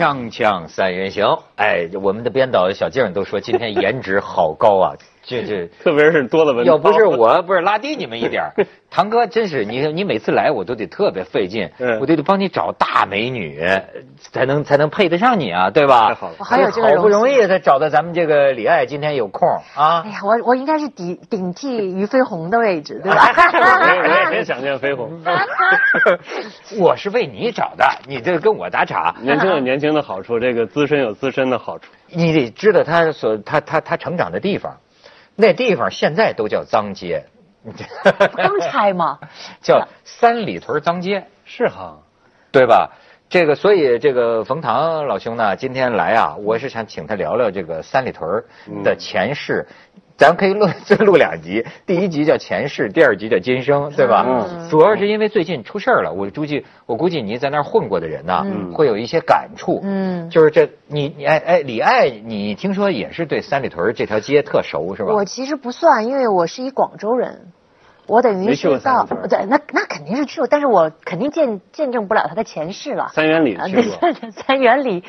锵锵三人行，哎，我们的编导小静都说今天颜值好高啊，这 这，特别是多了文。要不是我，不是拉低你们一点儿，堂哥真是你，你每次来我都得特别费劲，我都得帮你找大美女，才能才能配得上你啊，对吧？太好了，还有这个好不容易才找到咱们这个李艾今天有空啊。哎呀，我我应该是顶顶替于飞鸿的位置，对吧？我也很想念飞鸿。我是为你找的，你这跟我打岔。年轻有年轻的好处，这个资深有资深的好处。你得知道他所他他他成长的地方。那地方现在都叫脏街，刚拆吗？叫三里屯脏街，是哈，对吧？这个，所以这个冯唐老兄呢，今天来啊，我是想请他聊聊这个三里屯的前世。咱可以录再录两集，第一集叫前世，第二集叫今生，对吧？嗯。主要是因为最近出事儿了，我估计我估计你在那儿混过的人呐，会有一些感触。嗯。就是这，你你哎哎，李艾，你听说也是对三里屯这条街特熟是吧？我其实不算，因为我是一广州人，我等于是到对，那那肯定是去过，但是我肯定见见证不了他的前世了。三元里去过。三元里。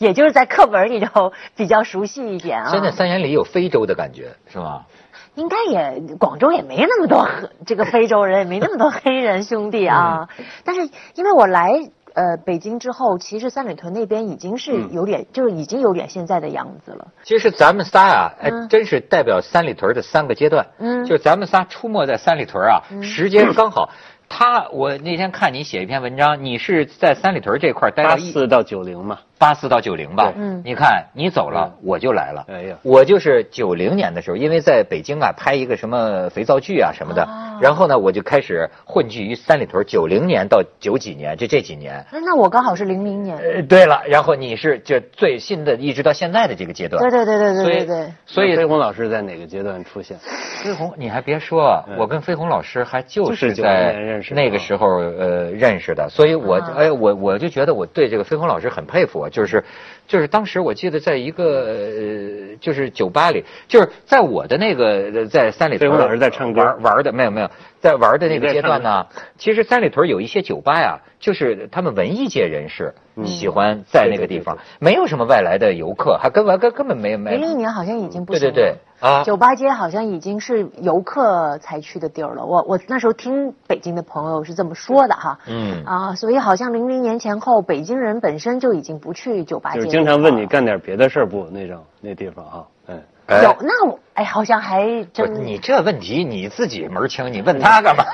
也就是在课本里头 比较熟悉一点啊。现在三元里有非洲的感觉是吗？应该也广州也没那么多这个非洲人，也没那么多黑人兄弟啊。但是因为我来呃北京之后，其实三里屯那边已经是有点，就是已经有点现在的样子了。其实咱们仨啊，哎，真是代表三里屯的三个阶段。嗯。就咱们仨出没在三里屯啊，时间刚好。他，我那天看你写一篇文章，你是在三里屯这块待到八四到九零嘛？八四到九零吧。嗯。你看你走了，我就来了。哎呀。我就是九零年的时候，因为在北京啊拍一个什么肥皂剧啊什么的，然后呢我就开始混迹于三里屯。九零年到九几年，就这几年。那那我刚好是零零年。呃，对了，然后你是就最新的，一直到现在的这个阶段。对对对对对对对。所以飞鸿老师在哪个阶段出现？飞鸿，你还别说，我跟飞鸿老师还就是在。那个时候呃认识的，所以我哎我我就觉得我对这个飞鸿老师很佩服，就是就是当时我记得在一个呃就是酒吧里，就是在我的那个在三里屯，飞鸿老师在唱歌玩玩的没有没有在玩的那个阶段呢，其实三里屯有一些酒吧呀，就是他们文艺界人士喜欢在那个地方，没有什么外来的游客，还根本根根本没没。零零年好像已经不行了对对对。啊，酒吧街好像已经是游客才去的地儿了。我我那时候听北京的朋友是这么说的哈。嗯。啊，所以好像零零年前后，北京人本身就已经不去酒吧街。就经常问你干点别的事儿不？那种那地方哈，嗯。有那我哎，好像还真。你这问题你自己门清，你问他干嘛？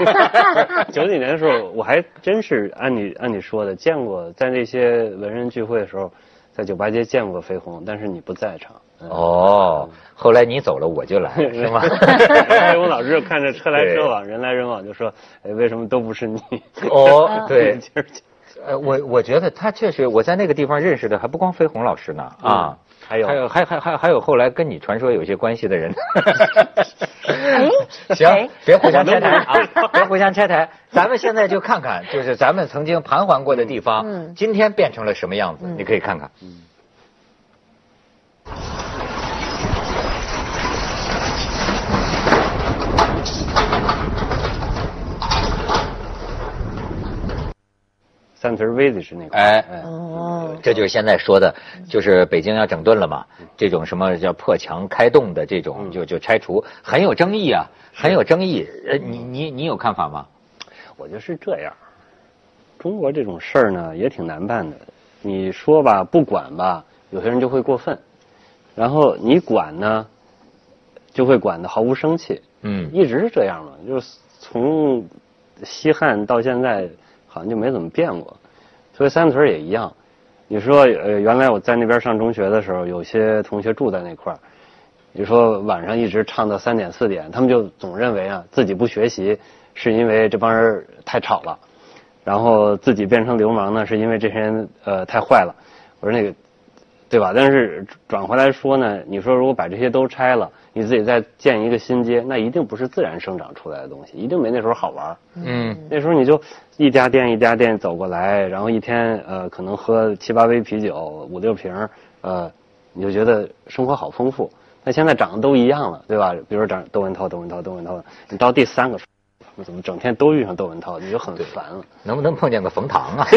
九几年的时候，我还真是按你按你说的见过，在那些文人聚会的时候，在酒吧街见过飞鸿，但是你不在场。哦，后来你走了，我就来，是吗？飞鸿老师就看着车来车往，人来人往，就说：“哎，为什么都不是你？”哦，对，呃，我我觉得他确实，我在那个地方认识的还不光飞鸿老师呢，啊，还有还有还还还还有后来跟你传说有些关系的人。哎，行，别互相拆台 啊，别互相拆台，咱们现在就看看，就是咱们曾经盘桓过的地方，今天变成了什么样子？你可以看看。三屯 V 的是那个，哎，哦，这就是现在说的，就是北京要整顿了嘛，这种什么叫破墙开洞的这种，就就拆除，很有争议啊，很有争议。呃，你你你有看法吗？我觉得是这样，中国这种事儿呢也挺难办的。你说吧，不管吧，有些人就会过分，然后你管呢，就会管的毫无生气。嗯，一直是这样嘛，就是从西汉到现在。好像就没怎么变过，所以三屯也一样。你说，呃，原来我在那边上中学的时候，有些同学住在那块儿，你说晚上一直唱到三点四点，他们就总认为啊，自己不学习是因为这帮人太吵了，然后自己变成流氓呢，是因为这些人呃太坏了。我说那个，对吧？但是转回来说呢，你说如果把这些都拆了。你自己再建一个新街，那一定不是自然生长出来的东西，一定没那时候好玩。嗯，那时候你就一家店一家店走过来，然后一天呃可能喝七八杯啤酒五六瓶呃你就觉得生活好丰富。那现在长得都一样了，对吧？比如长窦文涛、窦文涛、窦文涛，你到第三个，怎么整天都遇上窦文涛，你就很烦了。能不能碰见个冯唐啊？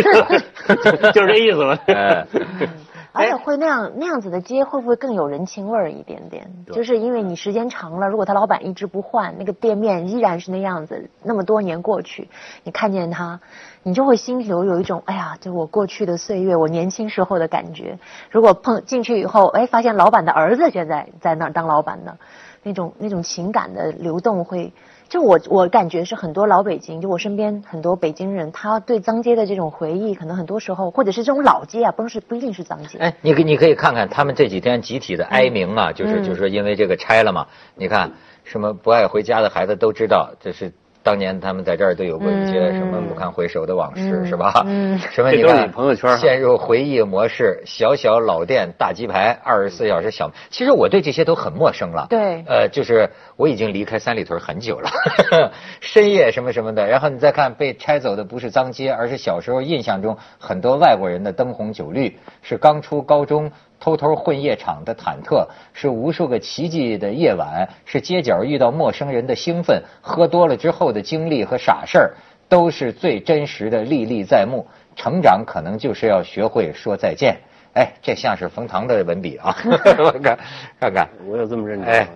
就是这意思吧。哎 而且会那样那样子的街，会不会更有人情味儿一点点？就是因为你时间长了，如果他老板一直不换，那个店面依然是那样子，那么多年过去，你看见他，你就会心里头有一种哎呀，就我过去的岁月，我年轻时候的感觉。如果碰进去以后，哎，发现老板的儿子现在在那儿当老板呢，那种那种情感的流动会。就我我感觉是很多老北京，就我身边很多北京人，他对脏街的这种回忆，可能很多时候或者是这种老街啊，不是不一定是脏街。哎，你可你可以看看他们这几天集体的哀鸣啊，就是嗯就是说因为这个拆了嘛，你看什么不爱回家的孩子都知道，这是。当年他们在这儿都有过一些嗯什么不堪回首的往事，嗯是吧？嗯 什么你看朋友圈陷入回忆模式，小小老店大鸡排，二十四小时小。其实我对这些都很陌生了。对呃，就是我已经离开三里屯很久了，深夜什么什么的。然后你再看被拆走的不是脏街，而是小时候印象中很多外国人的灯红酒绿，是刚出高中偷偷混夜场的忐忑，是无数个奇迹的夜晚，是街角遇到陌生人的兴奋，喝多了之后的经历和傻事儿，都是最真实的历历在目。成长可能就是要学会说再见。哎，这像是冯唐的文笔啊！我看看看，我有这么认哎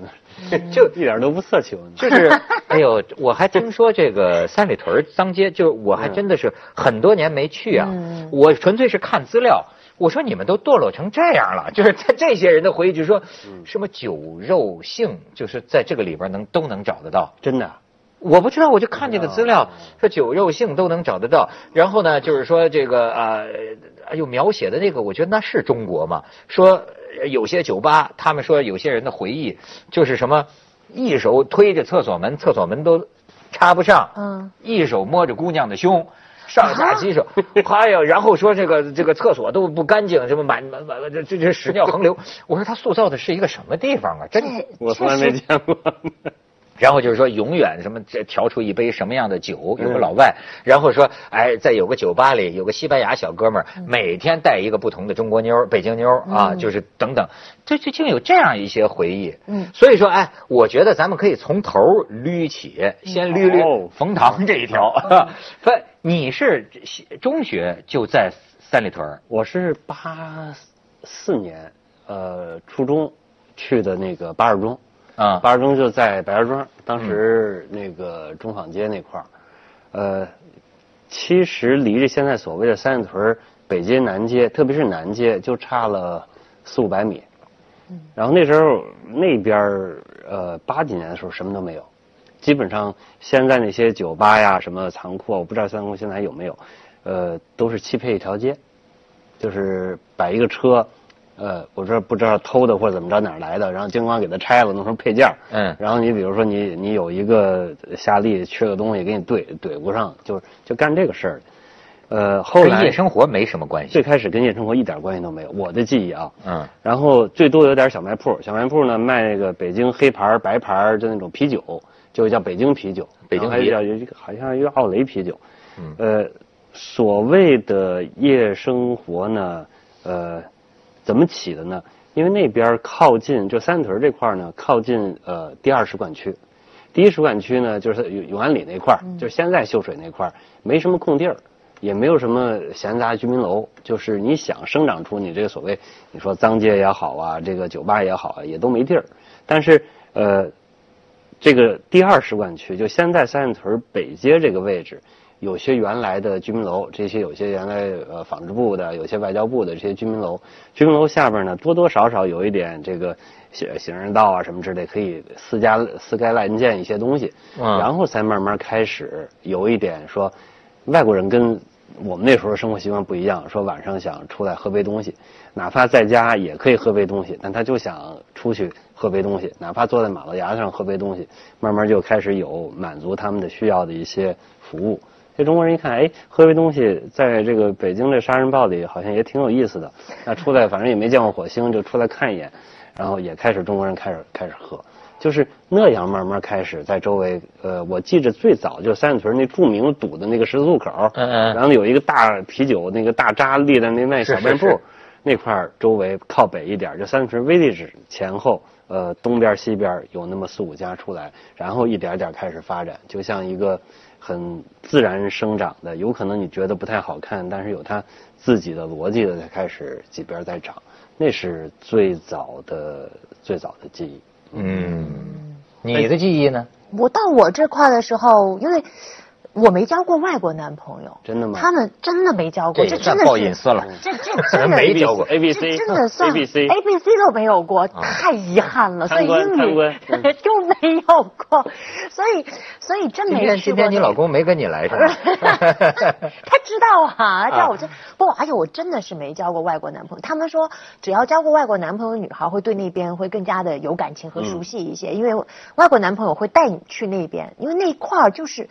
真吗？就一点都不色情。就是，哎呦，我还听说这个三里屯脏街，就我还真的是很多年没去啊。嗯我纯粹是看资料，我说你们都堕落成这样了，就是在这些人的回忆，就是说什么酒肉性，就是在这个里边能都能找得到。真的啊，我不知道，我就看这个资料，说酒肉性都能找得到。然后呢，就是说这个呃，哎呦，描写的那个，我觉得那是中国嘛。说呃有些酒吧，他们说有些人的回忆就是什么，一手推着厕所门，厕所门都插不上，嗯，一手摸着姑娘的胸。上下其手，还有，然后说这个这个厕所都不干净，什么满满满这这这屎尿横流。我说他塑造的是一个什么地方啊？真这我从来没见过。然后就是说，永远什么这调出一杯什么样的酒，有个嗯老外，然后说，哎，在有个酒吧里有个西班牙小哥们儿，每天带一个不同的中国妞儿、北京妞儿啊，嗯。就是等等，这这竟有这样一些回忆。嗯。所以说，哎，我觉得咱们可以从头捋起，先捋捋哦。冯唐这一条。不，你是中学就在三里屯我是八四年，呃，初中去的那个八二中，啊？八二中就在白家庄，当时那个中坊街那块儿，呃，其实离着现在所谓的三里屯儿北街、南街，特别是南街，就差了四五百米。然后那时候那边儿呃八几年的时候什么都没有，基本上现在那些酒吧呀、什么仓库啊，我不知道三库现在还有没有，呃，都是汽配一条街，就是摆一个车，呃，我说不知道偷的或者怎么着哪儿来的，然后经光给它拆了，弄成配件儿嗯然后你比如说你你有一个夏利缺个东西，给你怼怼不上，就就干这个事儿。呃，后跟来夜生活没什么关系。最开始跟夜生活一点关系都没有，我的记忆啊。嗯然后最多有点小卖铺，小卖铺呢卖那个北京黑牌儿、白牌儿的那种啤酒，就叫北京啤酒，北京啤然后还叫有一个好像有奥雷啤酒。嗯呃，所谓的夜生活呢，呃，怎么起的呢？因为那边儿靠近就三里屯这块儿呢，靠近呃第二使馆区。第一使馆区呢，就是永永安里那块儿，就是现在秀水那块儿，没什么空地儿，也没有什么闲杂居民楼，就是你想生长出你这个所谓你说脏街也好啊，这个酒吧也好啊，也都没地儿。但是呃，这个第二使馆区，就现在三里屯北街这个位置，有些原来的居民楼，这些有些原来呃纺织部的，有些外交部的这些居民楼，居民楼下边呢多多少少有一点这个行行人道啊什么之类，可以私家私盖滥建一些东西，嗯然后才慢慢开始有一点说，外国人跟我们那时候生活习惯不一样，说晚上想出来喝杯东西，哪怕在家也可以喝杯东西，但他就想出去喝杯东西，哪怕坐在马路牙子上喝杯东西，慢慢就开始有满足他们的需要的一些服务。这中国人一看，哎，喝杯东西，在这个北京这杀人报里好像也挺有意思的。那出来 反正也没见过火星，就出来看一眼，然后也开始中国人开始开始喝。就是那样慢慢开始在周围，呃，我记着最早就三里屯那著名堵的那个十字路口，嗯嗯然后有一个大啤酒那个大扎立在那卖小卖部，是是是那块儿周围靠北一点，就三里屯 village 前后，呃，东边西边有那么四五家出来，然后一点点开始发展，就像一个很自然生长的，有可能你觉得不太好看，但是有它自己的逻辑的，才开始几边在长，那是最早的最早的记忆。嗯，你的记忆呢？我到我这块的时候，因为。我没交过外国男朋友，真的吗？他们真的没交过，这真的是隐私了。这 这真的没交过 A B C，真的算 A B C A B C 都没有过，太遗憾了。所以英语就 没有过，所以所以真没今天今天你老公没跟你来是吧？他知道啊，知道我这不，而且我真的是没交过外国男朋友。他们说，只要交过外国男朋友女孩会对那边会更加的有感情和熟悉一些，因为外国男朋友会带你去那边，因为那一块儿就是。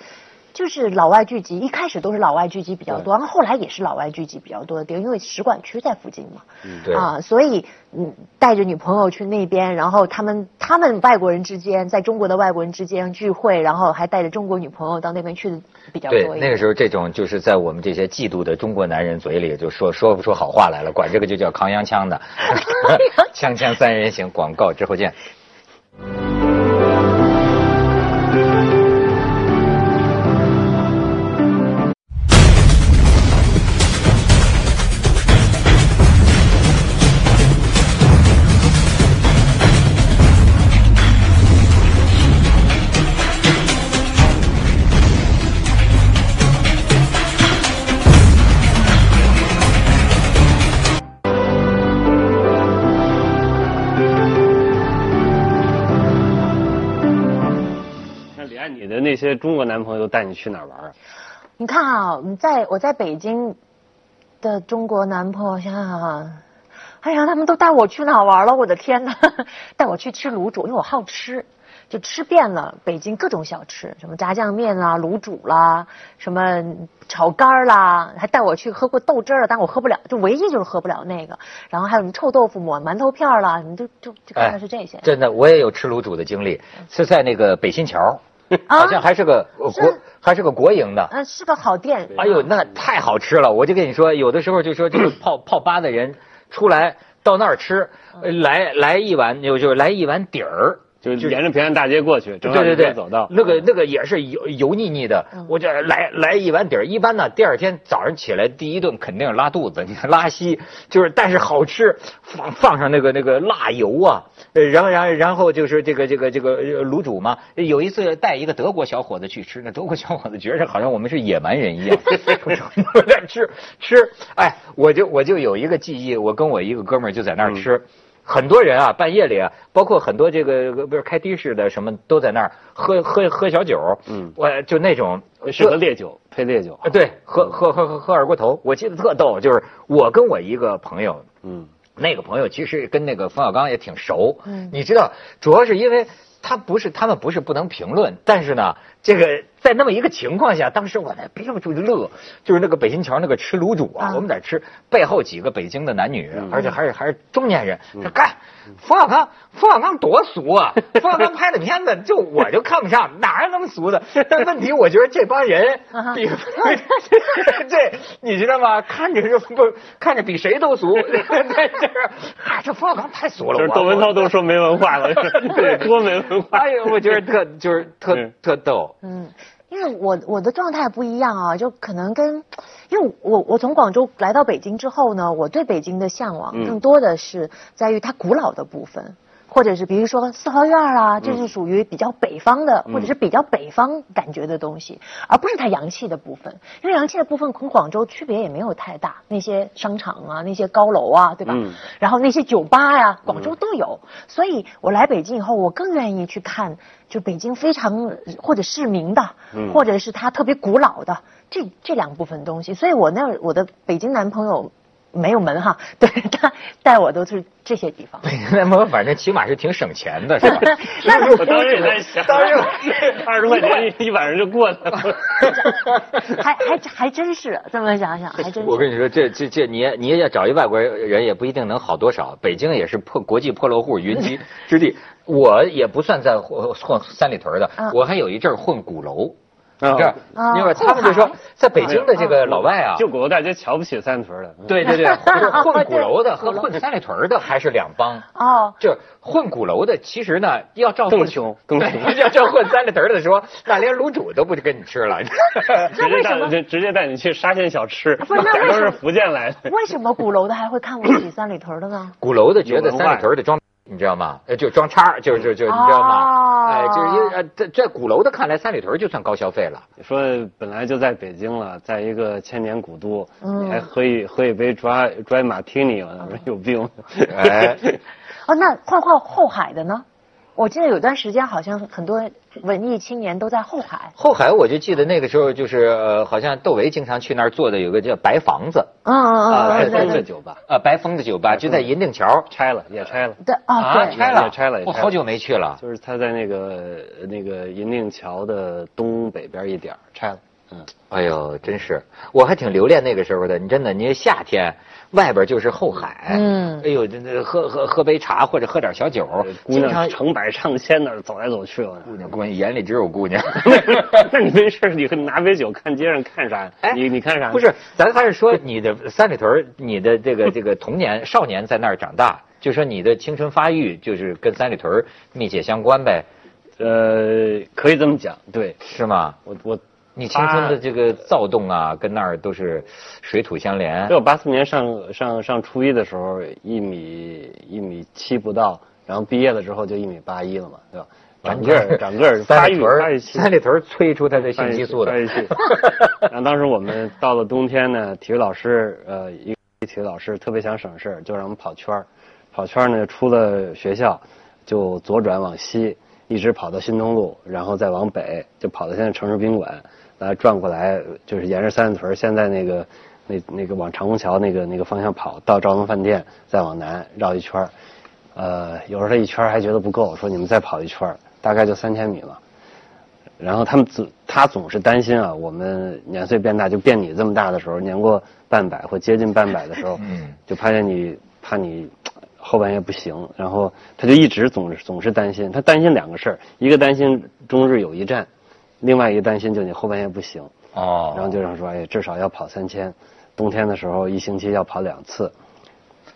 就是老外聚集，一开始都是老外聚集比较多，然后后来也是老外聚集比较多的地方，因为使馆区在附近嘛，嗯对啊，所以嗯，带着女朋友去那边，然后他们他们外国人之间，在中国的外国人之间聚会，然后还带着中国女朋友到那边去的比较多。对，那个时候这种就是在我们这些嫉妒的中国男人嘴里就说说不出好话来了，管这个就叫扛洋枪的，锵锵三人行广告之后见。中国男朋友带你去哪儿玩啊？你看啊，在我在北京的中国男朋友，想想啊，哎呀，他们都带我去哪儿玩了？我的天哪！带我去吃卤煮，因为我好吃，就吃遍了北京各种小吃，什么炸酱面啦、卤煮啦、什么炒肝啦，还带我去喝过豆汁儿，但我喝不了，就唯一就是喝不了那个。然后还有什么臭豆腐抹、馒头片啦，你就就就看的是这些。真的，我也有吃卤煮的经历，是在那个北新桥。好像还是个国，还是个国营的。嗯，是个好店。哎呦，那太好吃了！我就跟你说，有的时候就说这个泡 泡吧的人出来到那儿吃，来来一碗，就就来一碗底儿。就沿着平安大街过去，正对对对，走到那个那个也是油油腻腻的，我就来来一碗底儿。一般呢，第二天早上起来第一顿肯定拉肚子，你看拉稀，就是但是好吃，放放上那个那个辣油啊，然后然后然后就是这个这个这个卤煮嘛。有一次带一个德国小伙子去吃，那德国小伙子觉着好像我们是野蛮人一样，在吃吃。哎，我就我就有一个记忆，我跟我一个哥们儿就在那儿吃。很多人啊，半夜里啊，包括很多这个不是开的士的什么都在那儿喝喝喝小酒，嗯，我就那种适合烈酒配烈酒，对，喝喝喝喝喝二锅头。我记得特逗，就是我跟我一个朋友，嗯，那个朋友其实跟那个冯小刚也挺熟，嗯，你知道，主要是因为。他不是，他们不是不能评论，但是呢，这个在那么一个情况下，当时我在憋不住就乐，就是那个北新桥那个吃卤煮啊，我们在吃，背后几个北京的男女，而且还是还是中年人，说干，冯小刚，冯小刚多俗啊，冯小刚拍的片子就我就看不上，哪有那么俗的？但问题我觉得这帮人比，这你知道吗？看着是不看着比谁都俗，在这儿，嗨，这冯小刚太俗了，就是窦文涛都说没文化了，对，多没文化。哎呦，我觉得特就是特特逗。嗯，因为我我的状态不一样啊，就可能跟，因为我我从广州来到北京之后呢，我对北京的向往更多的是在于它古老的部分。或者是比如说四合院啊，这是属于比较北方的，或者是比较北方感觉的东西，而不是它洋气的部分。因为洋气的部分跟广州区别也没有太大，那些商场啊，那些高楼啊，对吧？然后那些酒吧呀，广州都有。所以我来北京以后，我更愿意去看，就北京非常或者市民的，或者是它特别古老的这这两部分东西。所以我那我的北京男朋友。没有门哈，对他带我都是这些地方。那么反正起码是挺省钱的，是吧？那我当时也在想，当时 二十块钱一晚上就过了。还还还真是这么想想，还真是。我跟你说，这这这，你你要找一外国人，也不一定能好多少。北京也是破国际破落户云集之地，我也不算在混混三里屯的，我还有一阵混鼓楼。啊是吧？啊因为他们就说，在北京的这个老外啊，就鼓楼大街瞧不起三里屯的。对对对，混鼓楼的和 混三里屯的还是两帮。哦，就混鼓楼的，其实呢，要照混更穷更穷对要照混三里屯的说，那连卤煮都不跟你吃了。直接带直直接带你去沙县小吃，不是那为什么都是福建来的。为什么鼓楼的还会看不起三里屯的呢？鼓楼的觉得三里屯的装，你知道吗？呃，就装叉，就就就你知道吗？哦哎，就是因为呃，在在鼓楼的看来，三里屯就算高消费了。你说本来就在北京了，在一个千年古都，嗯你还喝一喝一杯 dry dry martini，我说有病。哎，哦，那换换后海的呢？我记得有段时间好像很多文艺青年都在后海。后海我就记得那个时候就是呃，好像窦唯经常去那儿做的有个叫白房子，嗯嗯嗯啊嗯，对白风的对酒吧啊，白风的酒吧就在银锭桥拆了，也拆了。对啊，对，拆了，也拆了也拆了我好久没去了。就是他在那个那个银锭桥的东北边一点儿拆了。嗯，哎呦，真是，我还挺留恋那个时候的。你真的，你夏天外边就是后海，嗯哎呦，这这喝喝喝杯茶或者喝点小酒，姑经常娘成百上千的走来走去。的姑娘姑娘眼里只有姑娘。那你没事你拿杯酒看街上看啥？哎你你看啥？不是，咱还是说你的三里屯，你的这个这个童年少年在那儿长大，就说你的青春发育就是跟三里屯密切相关呗，呃，可以这么讲，对是吗？我我你青春的这个躁动啊，跟那儿都是水土相连对。我八四年上上上初一的时候，一米一米七不到，然后毕业了之后就一米八一了嘛，对吧？长个儿长个儿，发育三里屯儿，发育期三里屯儿催出他的性激素的。然后 当时我们到了冬天呢，体育老师呃一体育老师特别想省事儿，就让我们跑圈儿。跑圈儿呢，出了学校就左转往西，一直跑到新东路，然后再往北，就跑到现在城市宾馆，来转过来，就是沿着三里屯现在那个那那个往长虹桥那个那个方向跑，到兆龙饭店，再往南绕一圈儿。呃，有时候他一圈儿还觉得不够，说你们再跑一圈儿，大概就三千米了。然后他们总他总是担心啊，我们年岁变大，就变你这么大的时候，年过半百或接近半百的时候，嗯就怕见你怕你后半夜不行，然后他就一直总是总是担心，他担心两个事儿，一个担心中日友谊战，另外一个担心就你后半夜不行，哦，然后就让说，哎，至少要跑三千，冬天的时候一星期要跑两次，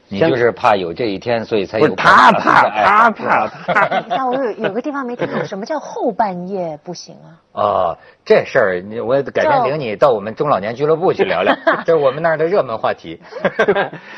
你就是怕有这一天，所以才有不是他跑怕哎他怕 他。那我有有个地方没听懂，什么叫后半夜不行啊？哦，这事儿你我改天领你到我们中老年俱乐部去聊聊，这是我们那儿的热门话题。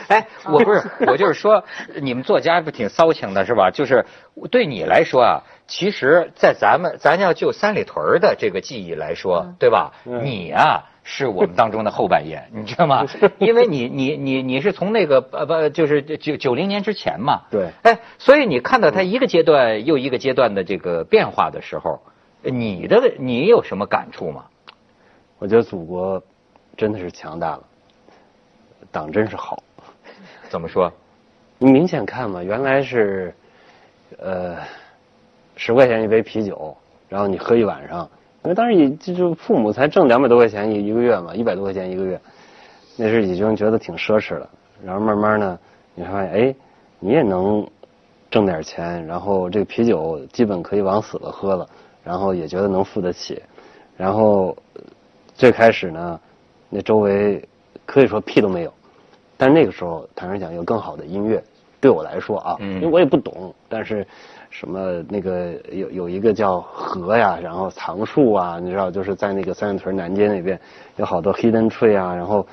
哎，我不是，我就是说，你们作家不挺骚情的是吧？就是对你来说啊，其实，在咱们咱要就三里屯的这个记忆来说，对吧？嗯你呀、是我们当中的后半夜，你知道吗？因为你你你你是从那个呃不就是九九零年之前嘛，对哎，所以你看到它一个阶段又一个阶段的这个变化的时候，你的你有什么感触吗？我觉得祖国真的是强大了，党真是好。怎么说？你明显看嘛，原来是，呃，十块钱一杯啤酒，然后你喝一晚上，因为当时也就父母才挣两百多块钱一一个月嘛，一百多块钱一个月，那时已经觉得挺奢侈了。然后慢慢呢，你发现，哎，你也能挣点钱，然后这个啤酒基本可以往死了喝了，然后也觉得能付得起。然后最开始呢，那周围可以说屁都没有。但那个时候，坦率讲，有更好的音乐，对我来说啊，嗯。因为我也不懂，但是什么那个有有一个叫河呀，然后藏树啊，你知道，就是在那个三里屯南街那边有好多 hidden tree 啊，然后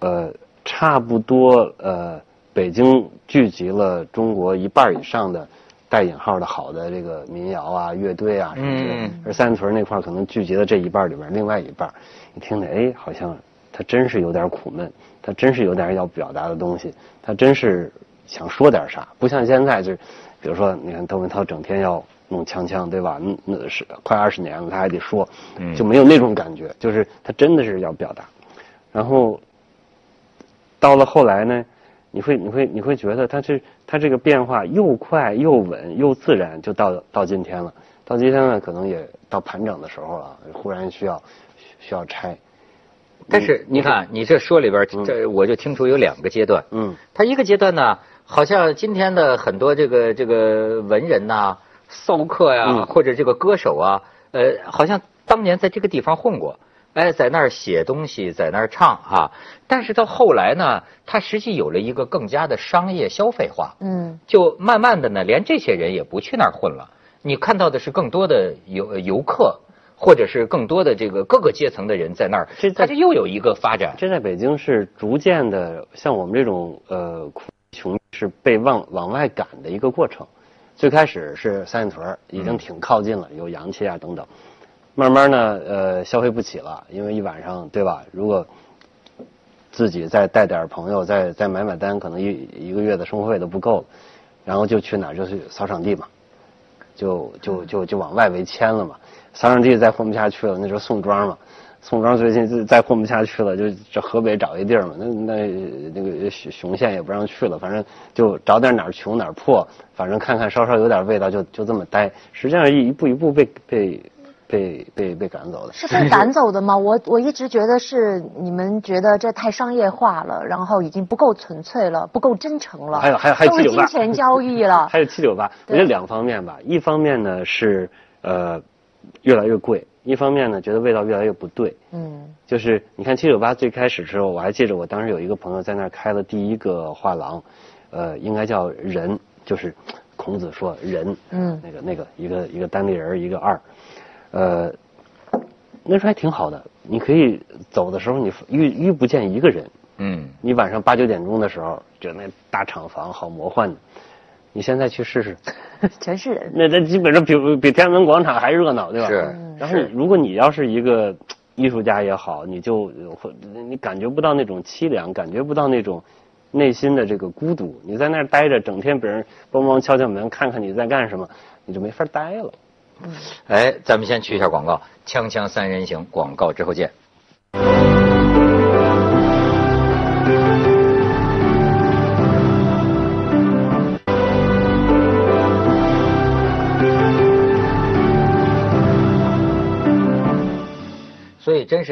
呃，差不多呃，北京聚集了中国一半以上的带引号的好的这个民谣啊、乐队啊什么之类的嗯，而三里屯那块儿可能聚集了这一半里边另外一半，你听着，哎，好像他真是有点苦闷，他真是有点要表达的东西，他真是想说点啥，不像现在就是，比如说你看窦文涛整天要弄枪枪，对吧？那那是快二十年了，他还得说，嗯就没有那种感觉，就是他真的是要表达，然后到了后来呢，你会你会你会觉得他这他这个变化又快又稳又自然，就到到今天了。到今天呢，可能也到盘整的时候了，忽然需要需要拆。但是你看，你这说里边，这我就听出有两个阶段。嗯，它一个阶段呢，好像今天的很多这个这个文人呐、骚客呀、嗯或者这个歌手啊，呃，好像当年在这个地方混过，哎，在那儿写东西，在那儿唱哈。但是到后来呢，它实际有了一个更加的商业消费化，嗯，就慢慢的呢，连这些人也不去那儿混了。你看到的是更多的游游客，或者是更多的这个各个阶层的人在那儿，它就又有一个发展。这在北京是逐渐的，像我们这种呃穷是被往往外赶的一个过程。最开始是三里屯已经挺靠近了，有洋气啊等等。慢慢呢，呃，消费不起了，因为一晚上对吧？如果自己再带点朋友，再再买买单，可能一一个月的生活费都不够了。然后就去哪儿？就去扫场地嘛，就就就就往外围迁了嘛。扫场地再混不下去了，那时候宋庄嘛。宋庄最近再混不下去了，就这河北找一地儿嘛，那那那个雄雄县也不让去了，反正就找点哪儿穷哪儿破，反正看看稍稍有点味道就就这么待。实际上一一步一步被被被被被赶走的。是被赶走的吗？我我一直觉得是你们觉得这太商业化了，然后已经不够纯粹了，不够真诚了。还有还有还有都是金钱交易了。还有七九八，我觉得两方面吧，一方面呢是呃越来越贵。一方面呢，觉得味道越来越不对。嗯，就是你看七九八最开始的时候，我还记得我当时有一个朋友在那儿开了第一个画廊，呃，应该叫人，就是孔子说人。嗯，那个那个一个一个单立人一个二，呃，那时候还挺好的。你可以走的时候，你遇遇不见一个人。嗯，你晚上八九点钟的时候，觉得那大厂房好魔幻的。你现在去试试，全是人。那这基本上比比天安门广场还热闹，对吧？是。然后，如果你要是一个艺术家也好，你就会你感觉不到那种凄凉，感觉不到那种内心的这个孤独。你在那儿待着，整天别人帮忙敲敲门，看看你在干什么，你就没法待了。嗯。哎，咱们先去一下广告，锵锵三人行，广告之后见。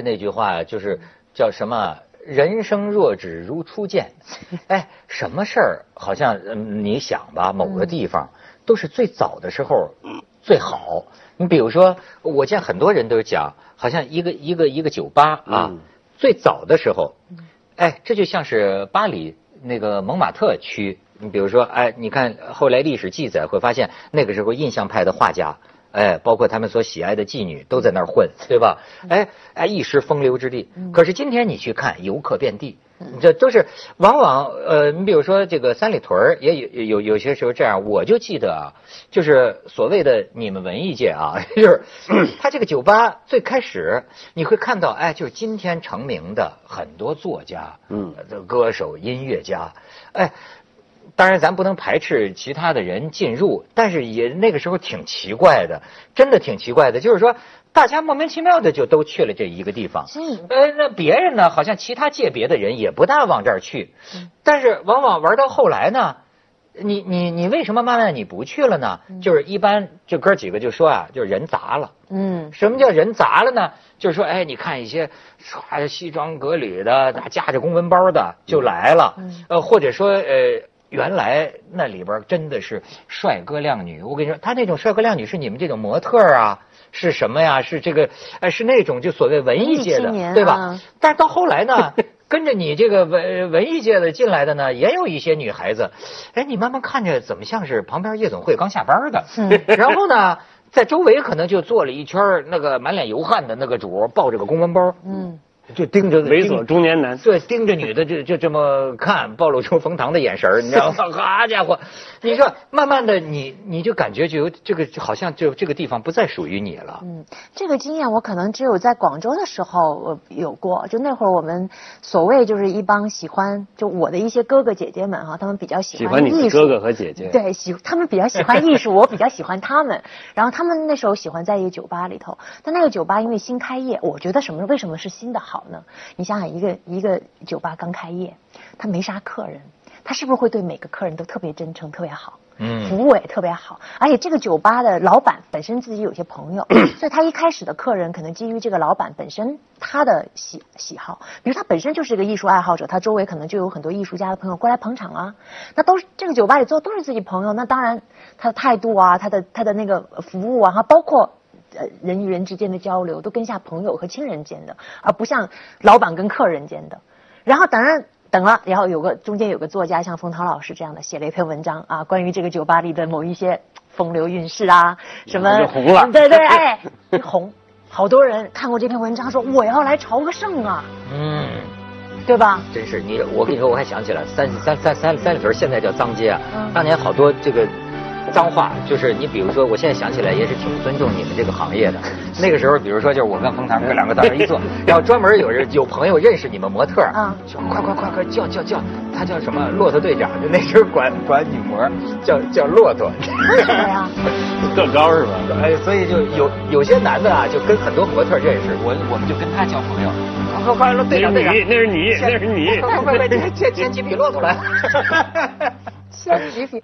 那句话，就是叫什么“人生若只如初见”。哎，什么事儿，好像你想吧，某个地方都是最早的时候最好。你比如说，我见很多人都讲，好像一个一个一个酒吧啊，最早的时候，哎，这就像是巴黎那个蒙马特区。你比如说，哎，你看后来历史记载会发现，那个时候印象派的画家。哎，包括他们所喜爱的妓女都在那儿混，对吧？哎哎，一时风流之地。可是今天你去看，游客遍地，这都是往往呃，你比如说这个三里屯儿也有有有些时候这样。我就记得啊，就是所谓的你们文艺界啊，就是 他这个酒吧最开始你会看到，哎，就是今天成名的很多作家，嗯，这歌手、音乐家，哎。当然，咱不能排斥其他的人进入，但是也那个时候挺奇怪的，真的挺奇怪的。就是说，大家莫名其妙的就都去了这一个地方。嗯。呃，那别人呢？好像其他界别的人也不大往这儿去。嗯。但是往往玩到后来呢，你你你为什么慢慢你不去了呢？就是一般这哥几个就说啊，就是人杂了。嗯。什么叫人杂了呢？就是说，哎，你看一些穿西装革履的、夹着公文包的就来了。嗯。呃，或者说呃。原来那里边真的是帅哥靓女，我跟你说，他那种帅哥靓女是你们这种模特啊，是什么呀？是这个，哎，是那种就所谓文艺界的，对吧？但是到后来呢，跟着你这个文文艺界的进来的呢，也有一些女孩子，哎，你慢慢看着怎么像是旁边夜总会刚下班的，然后呢，在周围可能就坐了一圈那个满脸油汗的那个主，抱着个公文包，嗯。就盯着猥琐中年男，对，盯着女的就就这么看，暴露出冯唐的眼神你知道吗？好家伙，你说慢慢的，你你就感觉就有这个，好像就这个地方不再属于你了。嗯，这个经验我可能只有在广州的时候有过，就那会儿我们所谓就是一帮喜欢，就我的一些哥哥姐姐们哈，他们比较喜欢艺术，哥哥和姐姐，对，喜他们比较喜欢艺术，我比较喜欢他们，然后他们那时候喜欢在一个酒吧里头，但那个酒吧因为新开业，我觉得什么为什么是新的好？好呢？你想想，一个一个酒吧刚开业，他没啥客人，他是不是会对每个客人都特别真诚、特别好？嗯，服务也特别好。而且这个酒吧的老板本身自己有些朋友，所以他一开始的客人可能基于这个老板本身他的喜喜好，比如他本身就是一个艺术爱好者，他周围可能就有很多艺术家的朋友过来捧场啊。那都是这个酒吧里做都是自己朋友，那当然他的态度啊，他的他的那个服务啊，哈，包括。呃人与人之间的交流，都跟下朋友和亲人间的，而不像老板跟客人间的。然后当然等了，然后有个中间有个作家像冯唐老师这样的写了一篇文章啊，关于这个酒吧里的某一些风流韵事啊，什么就红了对对，哎，红，好多人看过这篇文章说我要来朝个圣啊，嗯。对吧？真是你，我跟你说，我还想起来，三三三三三里屯现在叫脏街啊。嗯当年好多这个脏话，就是你比如说，我现在想起来也是挺尊重你们这个行业的。那个时候，比如说就是我跟冯唐哥两个在那儿一坐，然后专门有人有朋友认识你们模特儿嗯就快快快快叫叫叫，他叫什么骆驼队长，就那时候管管女模叫叫骆驼。为什么呀？个高是吧？哎，所以就有有些男的啊，就跟很多模特认识，我我们就跟他交朋友。快快快，队长队长，那是你，那是你，快快快，牵牵几匹骆驼来。牵几匹。